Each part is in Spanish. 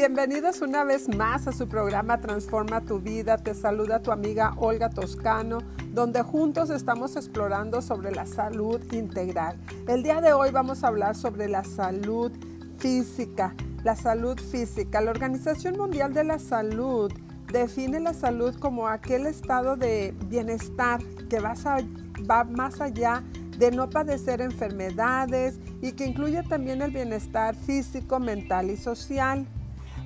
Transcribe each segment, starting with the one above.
Bienvenidos una vez más a su programa Transforma tu vida. Te saluda tu amiga Olga Toscano, donde juntos estamos explorando sobre la salud integral. El día de hoy vamos a hablar sobre la salud física. La salud física. La Organización Mundial de la Salud define la salud como aquel estado de bienestar que va, más allá de no padecer enfermedades y que incluye también el bienestar físico, mental y social.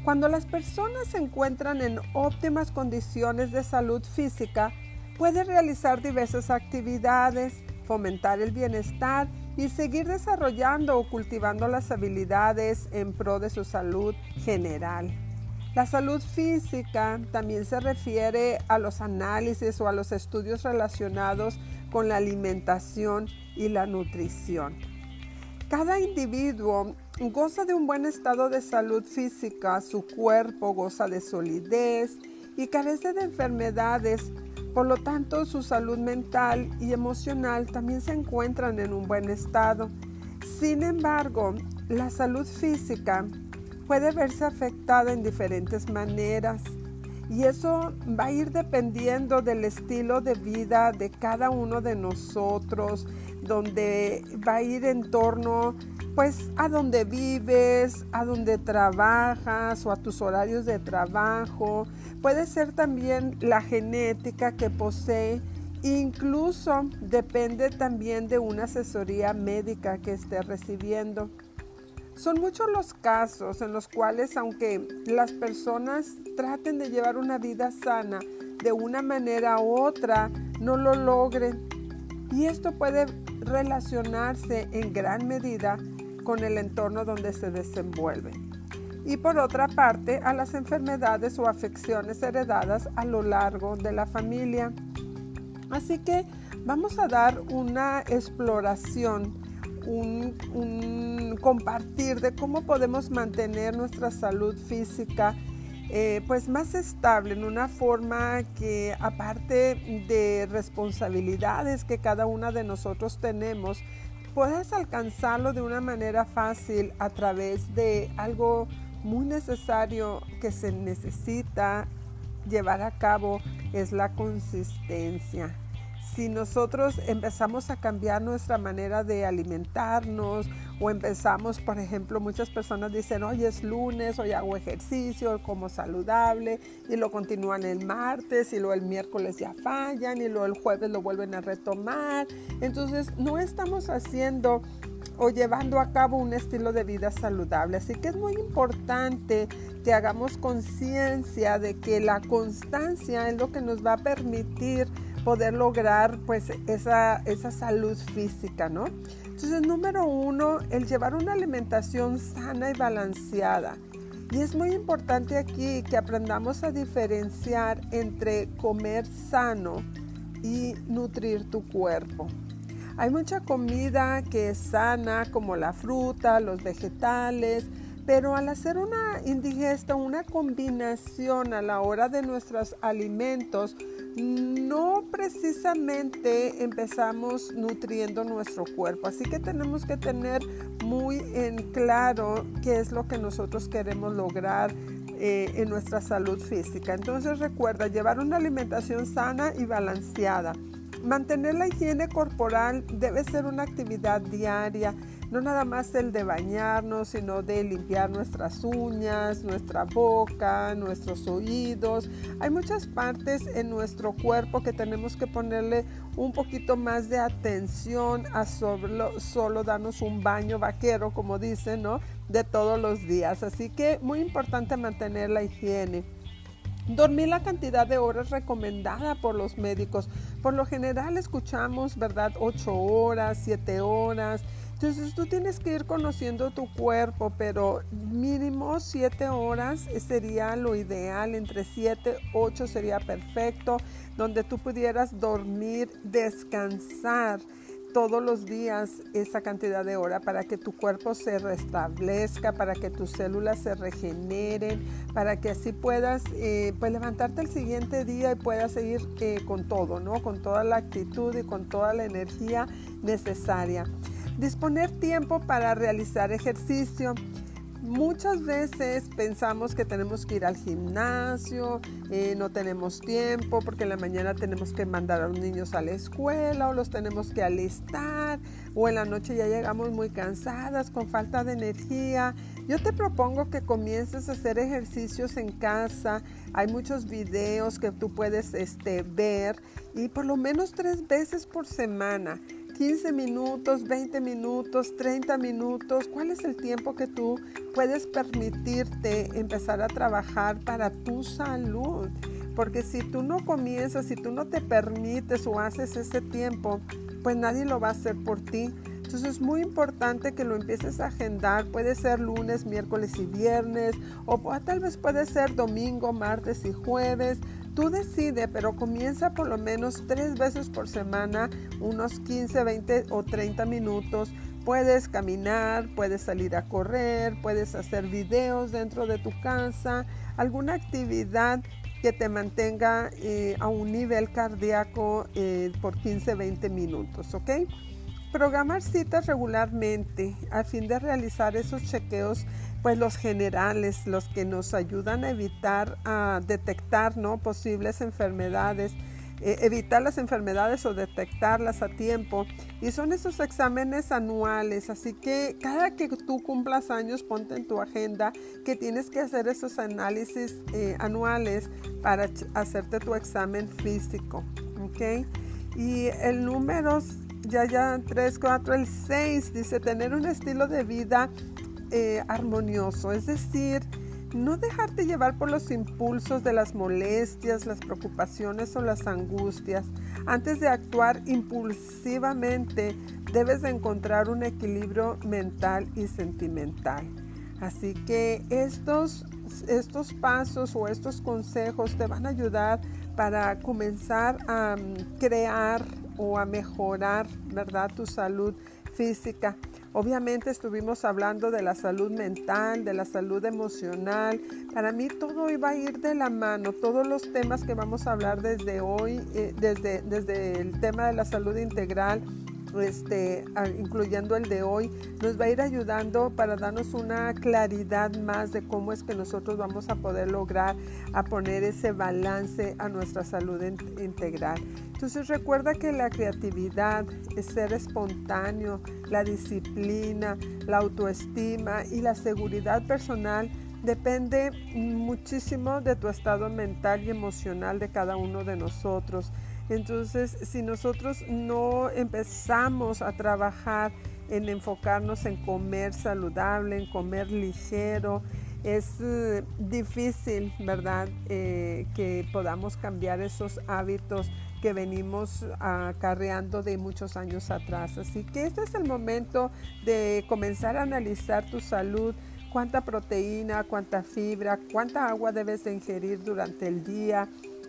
Cuando las personas se encuentran en óptimas condiciones de salud física, pueden realizar diversas actividades, fomentar el bienestar y seguir desarrollando o cultivando las habilidades en pro de su salud general. La salud física también se refiere a los análisis o a los estudios relacionados con la alimentación y la nutrición. Cada individuo goza de un buen estado de salud física, su cuerpo goza de solidez y carece de enfermedades, por lo tanto su salud mental y emocional también se encuentran en un buen estado. Sin embargo, la salud física puede verse afectada en diferentes maneras y eso va a ir dependiendo del estilo de vida de cada uno de nosotros, donde va a ir en torno pues a donde vives, a donde trabajas o a tus horarios de trabajo. Puede ser también la genética que posee. Incluso depende también de una asesoría médica que esté recibiendo. Son muchos los casos en los cuales aunque las personas traten de llevar una vida sana de una manera u otra, no lo logren. Y esto puede relacionarse en gran medida con el entorno donde se desenvuelve. Y por otra parte, a las enfermedades o afecciones heredadas a lo largo de la familia. Así que vamos a dar una exploración, un, compartir de cómo podemos mantener nuestra salud física eh, pues más estable, en una forma que aparte de responsabilidades que cada una de nosotros tenemos, puedas alcanzarlo de una manera fácil a través de algo muy necesario que se necesita llevar a cabo es la consistencia si nosotros empezamos a cambiar nuestra manera de alimentarnos o empezamos, por ejemplo, muchas personas dicen, hoy es lunes, hoy hago ejercicio, como saludable, y lo continúan el martes, y luego el miércoles ya fallan, y luego el jueves lo vuelven a retomar. Entonces, no estamos haciendo o llevando a cabo un estilo de vida saludable. Así que es muy importante que hagamos conciencia de que la constancia es lo que nos va a permitir poder lograr pues esa, esa salud física, ¿no? Entonces, número uno, el llevar una alimentación sana y balanceada. Y es muy importante aquí que aprendamos a diferenciar entre comer sano y nutrir tu cuerpo. Hay mucha comida que es sana, como la fruta, los vegetales, pero al hacer una indigesta, una combinación a la hora de nuestros alimentos, no precisamente empezamos nutriendo nuestro cuerpo. Así que tenemos que tener muy en claro qué es lo que nosotros queremos lograr eh, en nuestra salud física. Entonces recuerda llevar una alimentación sana y balanceada. Mantener la higiene corporal debe ser una actividad diaria no nada más el de bañarnos, sino de limpiar nuestras uñas, nuestra boca, nuestros oídos. Hay muchas partes en nuestro cuerpo que tenemos que ponerle un poquito más de atención a solo, solo darnos un baño vaquero, como dicen, ¿no? De todos los días. Así que muy importante mantener la higiene. Dormir la cantidad de horas recomendada por los médicos. Por lo general escuchamos, ¿verdad? 8 horas, 7 horas. Entonces tú tienes que ir conociendo tu cuerpo, pero mínimo 7 horas sería lo ideal, entre 7, 8 sería perfecto, donde tú pudieras dormir, descansar todos los días esa cantidad de hora para que tu cuerpo se restablezca, para que tus células se regeneren, para que así puedas eh, pues levantarte el siguiente día y puedas seguir eh, con todo, ¿no? Con toda la actitud y con toda la energía necesaria. Disponer tiempo para realizar ejercicio. muchas veces pensamos que tenemos que ir al gimnasio, eh, no tenemos tiempo porque en la mañana tenemos que mandar a los niños a la escuela o los tenemos que alistar o en la noche ya llegamos muy cansadas con falta de energía. Yo te propongo que comiences a hacer ejercicios en casa. Hay muchos videos que tú puedes este, ver y por lo menos tres veces por semana. 15 minutos, 20 minutos, 30 minutos. ¿Cuál es el tiempo que tú puedes permitirte empezar a trabajar para tu salud? Porque si tú no comienzas, si tú no te permites o haces ese tiempo, pues nadie lo va a hacer por ti. Entonces es muy importante que lo empieces a agendar. Puede ser lunes, miércoles y viernes, o tal vez puede ser domingo, martes y jueves. Tú decides, pero comienza por lo menos tres veces por semana, unos 15, 20 o 30 minutos. Puedes caminar, puedes salir a correr, puedes hacer videos dentro de tu casa, alguna actividad que te mantenga eh, a un nivel cardíaco eh, por 15, 20 minutos, ¿ok? Programar citas regularmente a fin de realizar esos chequeos, pues los generales, los que nos ayudan a evitar, a detectar ¿no? posibles enfermedades, eh, evitar las enfermedades o detectarlas a tiempo. Y son esos exámenes anuales, así que cada que tú cumplas años, ponte en tu agenda que tienes que hacer esos análisis eh, anuales para hacerte tu examen físico. ¿ok? Y el número ya, ya, 3, 4, el 6 dice tener un estilo de vida eh, armonioso, es decir, no dejarte llevar por los impulsos de las molestias, las preocupaciones o las angustias. Antes de actuar impulsivamente, debes de encontrar un equilibrio mental y sentimental. Así que estos, estos pasos o estos consejos te van a ayudar para comenzar a mm, crear o a mejorar, ¿verdad? Tu salud física. Obviamente estuvimos hablando de la salud mental, de la salud emocional. Para mí todo iba a ir de la mano. Todos los temas que vamos a hablar desde hoy, eh, desde, desde el tema de la salud integral, este, incluyendo el de hoy, nos va a ir ayudando para darnos una claridad más de cómo es que nosotros vamos a poder lograr a poner ese balance a nuestra salud integral. Entonces recuerda que la creatividad, ser espontáneo, la disciplina, la autoestima y la seguridad personal depende muchísimo de tu estado mental y emocional de cada uno de nosotros. Entonces, si nosotros no empezamos a trabajar en enfocarnos en comer saludable, en comer ligero, es eh, difícil, ¿verdad?, eh, que podamos cambiar esos hábitos que venimos acarreando de muchos años atrás. Así que este es el momento de comenzar a analizar tu salud, cuánta proteína, cuánta fibra, cuánta agua debes de ingerir durante el día,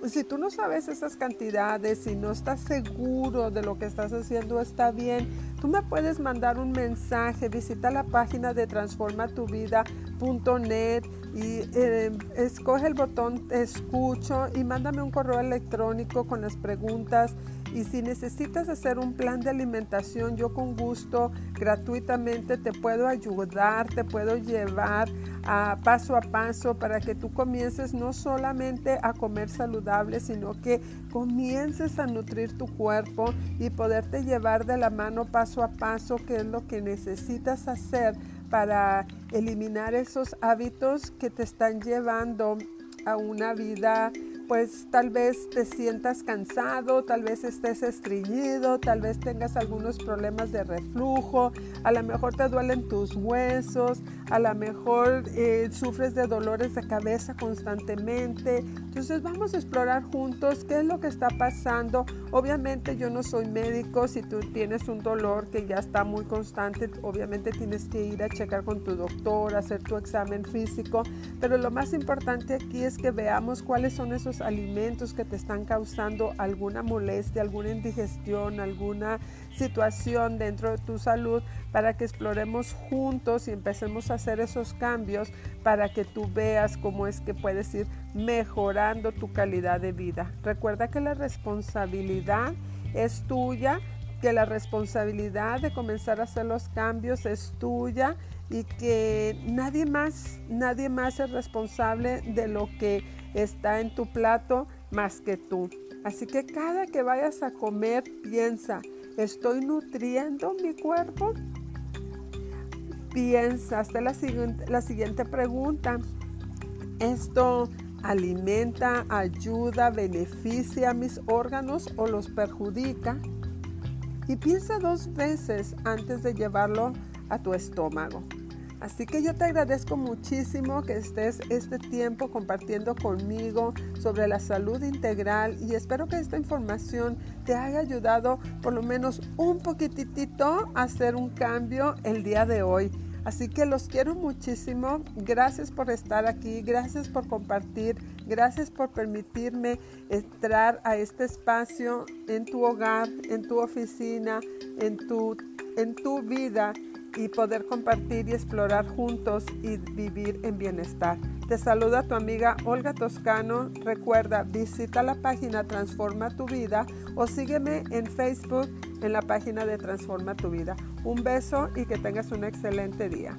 si tú no sabes esas cantidades, y no estás seguro de lo que estás haciendo está bien, tú me puedes mandar un mensaje, visita la página de transformatuvida.net y eh, escoge el botón escucho y mándame un correo electrónico con las preguntas. Y si necesitas hacer un plan de alimentación, yo con gusto, gratuitamente te puedo ayudar, te puedo llevar a paso a paso para que tú comiences no solamente a comer saludable, sino que comiences a nutrir tu cuerpo y poderte llevar de la mano paso a paso qué es lo que necesitas hacer para eliminar esos hábitos que te están llevando a una vida pues tal vez te sientas cansado, tal vez estés estreñido, tal vez tengas algunos problemas de reflujo, a lo mejor te duelen tus huesos, a lo mejor eh, sufres de dolores de cabeza constantemente. Entonces vamos a explorar juntos qué es lo que está pasando. Obviamente yo no soy médico, si tú tienes un dolor que ya está muy constante, obviamente tienes que ir a checar con tu doctor, hacer tu examen físico, pero lo más importante aquí es que veamos cuáles son esos alimentos que te están causando alguna molestia, alguna indigestión, alguna situación dentro de tu salud para que exploremos juntos y empecemos a hacer esos cambios para que tú veas cómo es que puedes ir mejorando tu calidad de vida. Recuerda que la responsabilidad es tuya que la responsabilidad de comenzar a hacer los cambios es tuya y que nadie más, nadie más es responsable de lo que está en tu plato más que tú. Así que cada que vayas a comer, piensa, ¿estoy nutriendo mi cuerpo? Piensa, hasta la siguiente, pregunta. ¿Esto alimenta, ayuda, beneficia a mis órganos o los perjudica? Y piensa dos veces antes de llevarlo a tu estómago. Así que yo te agradezco muchísimo que estés este tiempo compartiendo conmigo sobre la salud integral y espero que esta información te haya ayudado por lo menos un poquitito a hacer un cambio el día de hoy. Así que los quiero muchísimo. Gracias por estar aquí, gracias por compartir, gracias por permitirme entrar a este espacio en tu hogar, en tu oficina, en tu, en tu vida y poder compartir y explorar juntos y vivir en bienestar. Te saluda tu amiga Olga Toscano. Recuerda, visita la página Transforma tu vida o sígueme en Facebook en la página de Transforma tu vida. Un beso y que tengas un excelente día.